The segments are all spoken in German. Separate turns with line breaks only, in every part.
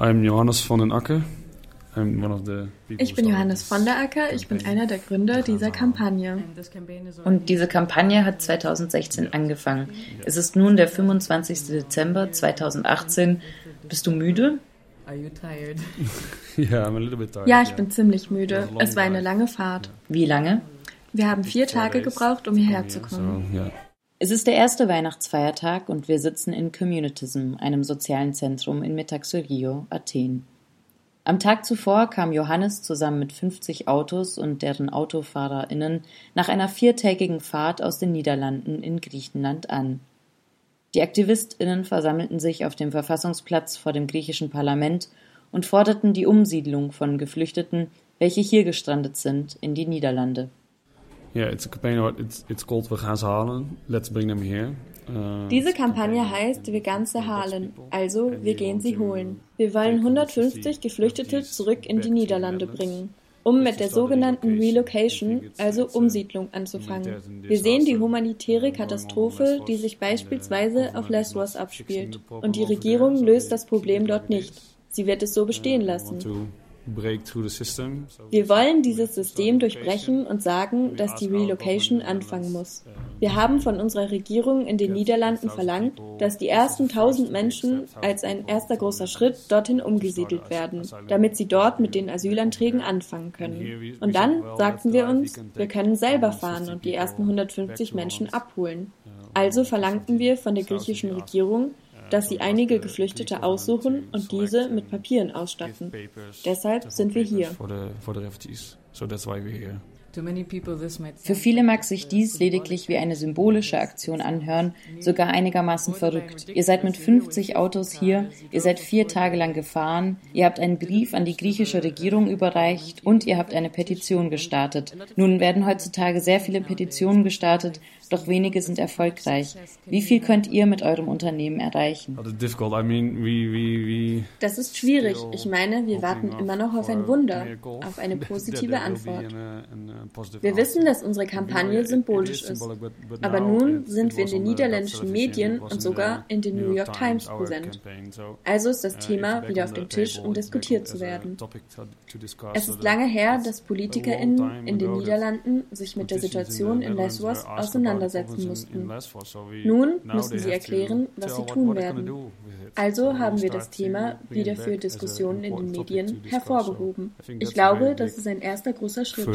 I'm Johannes von den Acker. I'm one of the people
Ich bin Johannes von der Acker, ich bin einer der Gründer dieser Kampagne.
Und diese Kampagne hat 2016 angefangen. Es ist nun der 25. Dezember 2018. Bist du müde?
Ja, ich bin ziemlich müde. Es war eine lange Fahrt.
Wie lange?
Wir haben vier Tage gebraucht, um hierher zu kommen.
Es ist der erste Weihnachtsfeiertag und wir sitzen in Communitism, einem sozialen Zentrum in Metaxorio, Athen. Am Tag zuvor kam Johannes zusammen mit 50 Autos und deren AutofahrerInnen nach einer viertägigen Fahrt aus den Niederlanden in Griechenland an. Die AktivistInnen versammelten sich auf dem Verfassungsplatz vor dem griechischen Parlament und forderten die Umsiedlung von Geflüchteten, welche hier gestrandet sind, in die Niederlande.
Yeah, it's a campaign. what- It's it's called We gaan ze halen. Let's bring them here. Uh,
Diese Kampagne heißt Wir ganze Halen, also wir gehen sie holen. Wir wollen 150 Geflüchtete zurück in die Niederlande bringen, um mit der sogenannten Relocation, also Umsiedlung, anzufangen. Wir sehen die humanitäre Katastrophe, die sich beispielsweise auf Lesbos abspielt. Und die Regierung löst das Problem dort nicht. Sie wird es so bestehen lassen. Wir wollen dieses System durchbrechen und sagen, dass die Relocation anfangen muss. Wir haben von unserer Regierung in den Niederlanden verlangt, dass die ersten 1000 Menschen als ein erster großer Schritt dorthin umgesiedelt werden, damit sie dort mit den Asylanträgen anfangen können. Und dann sagten wir uns, wir können selber fahren und die ersten 150 Menschen abholen. Also verlangten wir von der griechischen Regierung, dass sie einige Geflüchtete aussuchen und diese mit Papieren ausstatten. Deshalb sind wir hier.
Für viele mag sich dies lediglich wie eine symbolische Aktion anhören, sogar einigermaßen verrückt. Ihr seid mit 50 Autos hier, ihr seid vier Tage lang gefahren, ihr habt einen Brief an die griechische Regierung überreicht und ihr habt eine Petition gestartet. Nun werden heutzutage sehr viele Petitionen gestartet, doch wenige sind erfolgreich. Wie viel könnt ihr mit eurem Unternehmen erreichen?
That is difficult. I mean, we we we.
Das ist schwierig. Ich meine, wir warten immer noch auf ein Wunder, auf eine positive Antwort. Wir wissen, dass unsere Kampagne symbolisch ist. Aber nun sind wir in den niederländischen Medien und sogar in den New York Times präsent. Also ist das Thema wieder auf dem Tisch, um diskutiert zu werden. Es ist lange her, dass PolitikerInnen in den Niederlanden sich mit der Situation in Lesbos auseinandersetzen mussten. Nun müssen sie erklären, was sie tun werden. Also haben wir das Thema wieder für Diskussionen in den Medien hervorgehoben. Ich glaube, das ist ein erster großer Schritt.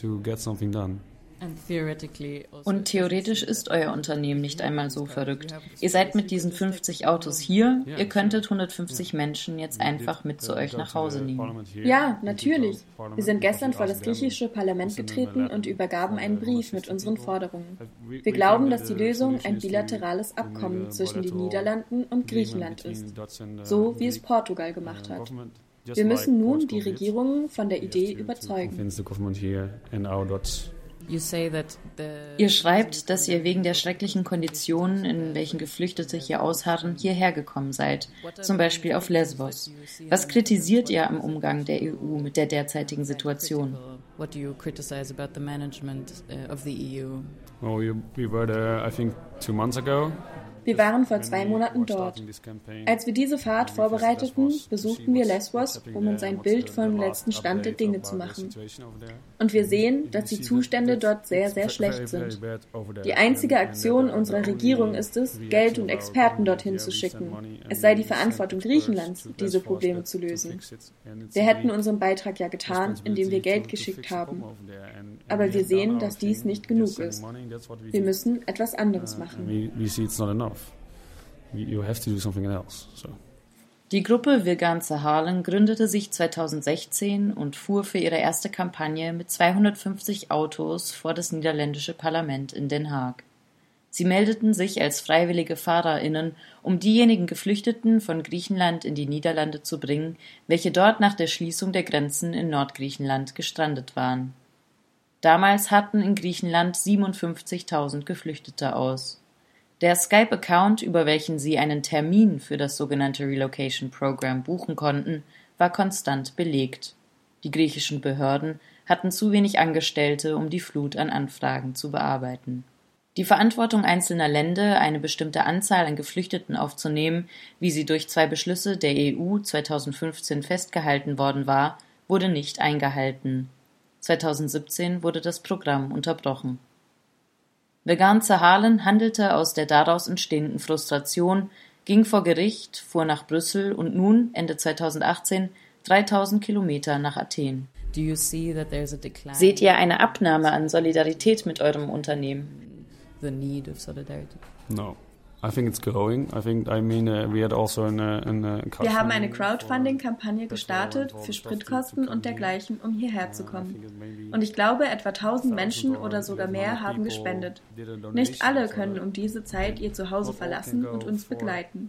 To get something done.
also
Und theoretisch ist euer Unternehmen nicht einmal so verrückt. Ihr seid mit diesen 50 Autos hier, ihr könntet 150 Menschen jetzt einfach mit zu euch nach Hause nehmen.
Ja, natürlich. Wir sind gestern vor das griechische Parlament getreten und übergaben einen Brief mit unseren Forderungen. Wir glauben, dass die Lösung ein bilaterales Abkommen zwischen den Niederlanden und Griechenland ist, so wie es Portugal gemacht hat. Wir müssen nun die Regierungen von der Idee überzeugen.
Ihr schreibt, dass ihr wegen der schrecklichen Konditionen, in welchen Geflüchtete hier ausharren, hierher gekommen seid, zum Beispiel auf Lesbos. Was kritisiert ihr am Umgang der EU mit der derzeitigen Situation?
what do you criticize about the management uh, of the EU?
Well, we, we were there, I think, two months ago.
Wir waren vor zwei Monaten dort. Als wir diese Fahrt vorbereiteten, besuchten wir Lesbos, um uns ein Bild vom letzten Stand der Dinge zu machen. Und wir sehen, dass die Zustände dort sehr, sehr schlecht sind. Die einzige Aktion unserer Regierung ist es, Geld und Experten dorthin zu schicken. Es sei die Verantwortung Griechenlands, diese Probleme zu lösen. Wir hätten unseren Beitrag ja getan, indem wir Geld geschickt haben. Aber wir sehen, dass dies nicht genug ist. Wir müssen etwas anderes machen.
We, we see it's not enough. We, you have to do something else. So.
Die Gruppe Vegan Harlem gründete sich 2016 und fuhr für ihre erste Kampagne mit 250 Autos vor das niederländische Parlament in Den Haag. Sie meldeten sich als freiwillige FahrerInnen, um diejenigen Geflüchteten von Griechenland in die Niederlande zu bringen, welche dort nach der Schließung der Grenzen in Nordgriechenland gestrandet waren. Damals hatten in Griechenland 57.000 Geflüchtete aus. Der Skype-Account, über welchen sie einen Termin für das sogenannte Relocation Program buchen konnten, war konstant belegt. Die griechischen Behörden hatten zu wenig Angestellte, um die Flut an Anfragen zu bearbeiten. Die Verantwortung einzelner Länder, eine bestimmte Anzahl an Geflüchteten aufzunehmen, wie sie durch zwei Beschlüsse der EU 2015 festgehalten worden war, wurde nicht eingehalten. 2017 wurde das Programm unterbrochen. Vegan Zahalen handelte aus der daraus entstehenden Frustration, ging vor Gericht, fuhr nach Brüssel und nun, Ende 2018, 3000 Kilometer nach Athen. Seht ihr eine Abnahme an Solidarität mit eurem Unternehmen?
the need of solidarity?
No. I think it's growing. I think, I mean, uh, we had also an, uh, an, uh,
Wir haben eine Crowdfunding-Kampagne gestartet für Spritkosten und dergleichen, um hierher zu kommen. Und ich glaube, etwa 1000 Menschen oder sogar mehr haben gespendet. Nicht alle können um diese Zeit ihr Zuhause verlassen und uns begleiten.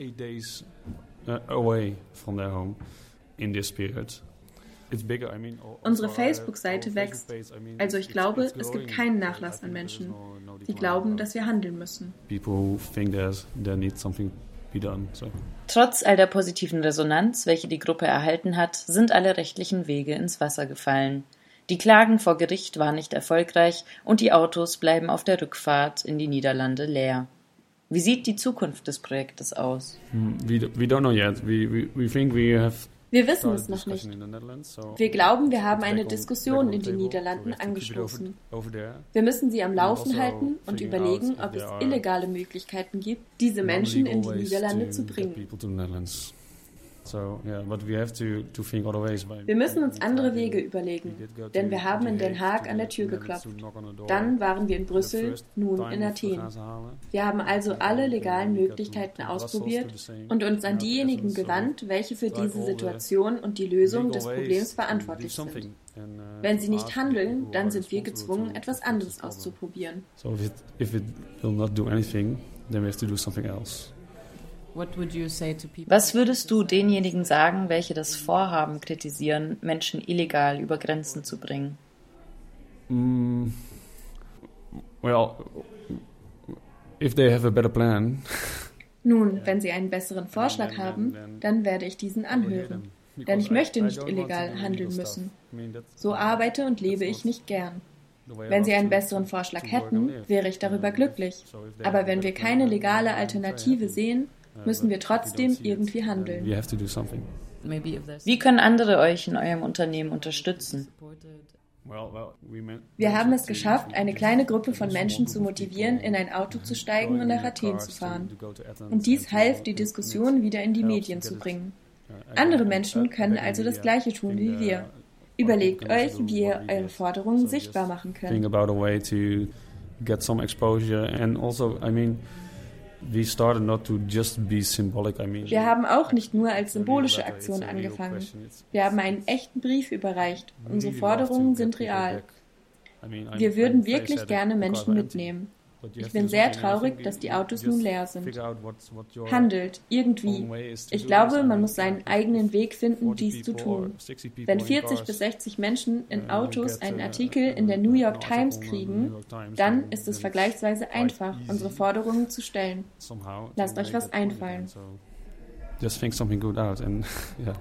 Uh, away from their home in this period.
Unsere Facebook-Seite wächst. Also ich glaube, es gibt keinen Nachlass an Menschen, die glauben, dass wir handeln müssen.
Trotz all der positiven Resonanz, welche die Gruppe erhalten hat, sind alle rechtlichen Wege ins Wasser gefallen. Die Klagen vor Gericht waren nicht erfolgreich und die Autos bleiben auf der Rückfahrt in die Niederlande leer. Wie sieht die Zukunft des Projektes aus?
Hmm, we, we don't know yet. We, we, we think we have
wir wissen es noch nicht. Wir glauben, wir haben eine Diskussion in den Niederlanden angestoßen. Wir müssen sie am Laufen also halten und überlegen, ob es illegale Möglichkeiten gibt, diese Menschen in die Niederlande zu bringen. Wir müssen uns andere Wege überlegen, denn wir haben in Den Haag an der Tür geklopft. Dann waren wir in Brüssel, nun in Athen. Wir haben also alle legalen Möglichkeiten ausprobiert und uns an diejenigen gewandt, welche für diese Situation und die Lösung des Problems verantwortlich sind. Wenn sie nicht handeln, dann sind wir gezwungen, etwas anderes auszuprobieren. So if it, if it will not do anything, then we have to do something else.
Was würdest du denjenigen sagen, welche das Vorhaben kritisieren, Menschen illegal über Grenzen zu bringen?
Mm, well, if they have a better plan.
Nun, wenn sie einen besseren Vorschlag haben, dann werde ich diesen anhören. Denn ich möchte nicht illegal handeln müssen. So arbeite und lebe ich nicht gern. Wenn sie einen besseren Vorschlag hätten, wäre ich darüber glücklich. Aber wenn wir keine legale Alternative sehen, müssen wir trotzdem irgendwie handeln.
Wie können andere euch in eurem Unternehmen unterstützen?
Wir haben es geschafft, eine kleine Gruppe von Menschen zu motivieren, in ein Auto zu steigen und nach Athen zu fahren. Und dies half, die Diskussion wieder in die Medien zu bringen. Andere Menschen können also das Gleiche tun wie wir. Überlegt euch, wie ihr eure Forderungen sichtbar machen könnt. Wir haben auch nicht nur als symbolische Aktion angefangen. Wir haben einen echten Brief überreicht. Unsere Forderungen sind real. Wir würden wirklich gerne Menschen mitnehmen. Ich bin sehr traurig, dass die Autos nun leer sind. Handelt, irgendwie. Ich glaube, man muss seinen eigenen Weg finden, dies zu tun. Wenn 40 bis 60 Menschen in Autos einen Artikel in der New York Times kriegen, dann ist es vergleichsweise einfach, unsere Forderungen zu stellen. Lasst euch was einfallen.
Just think something good out and yeah.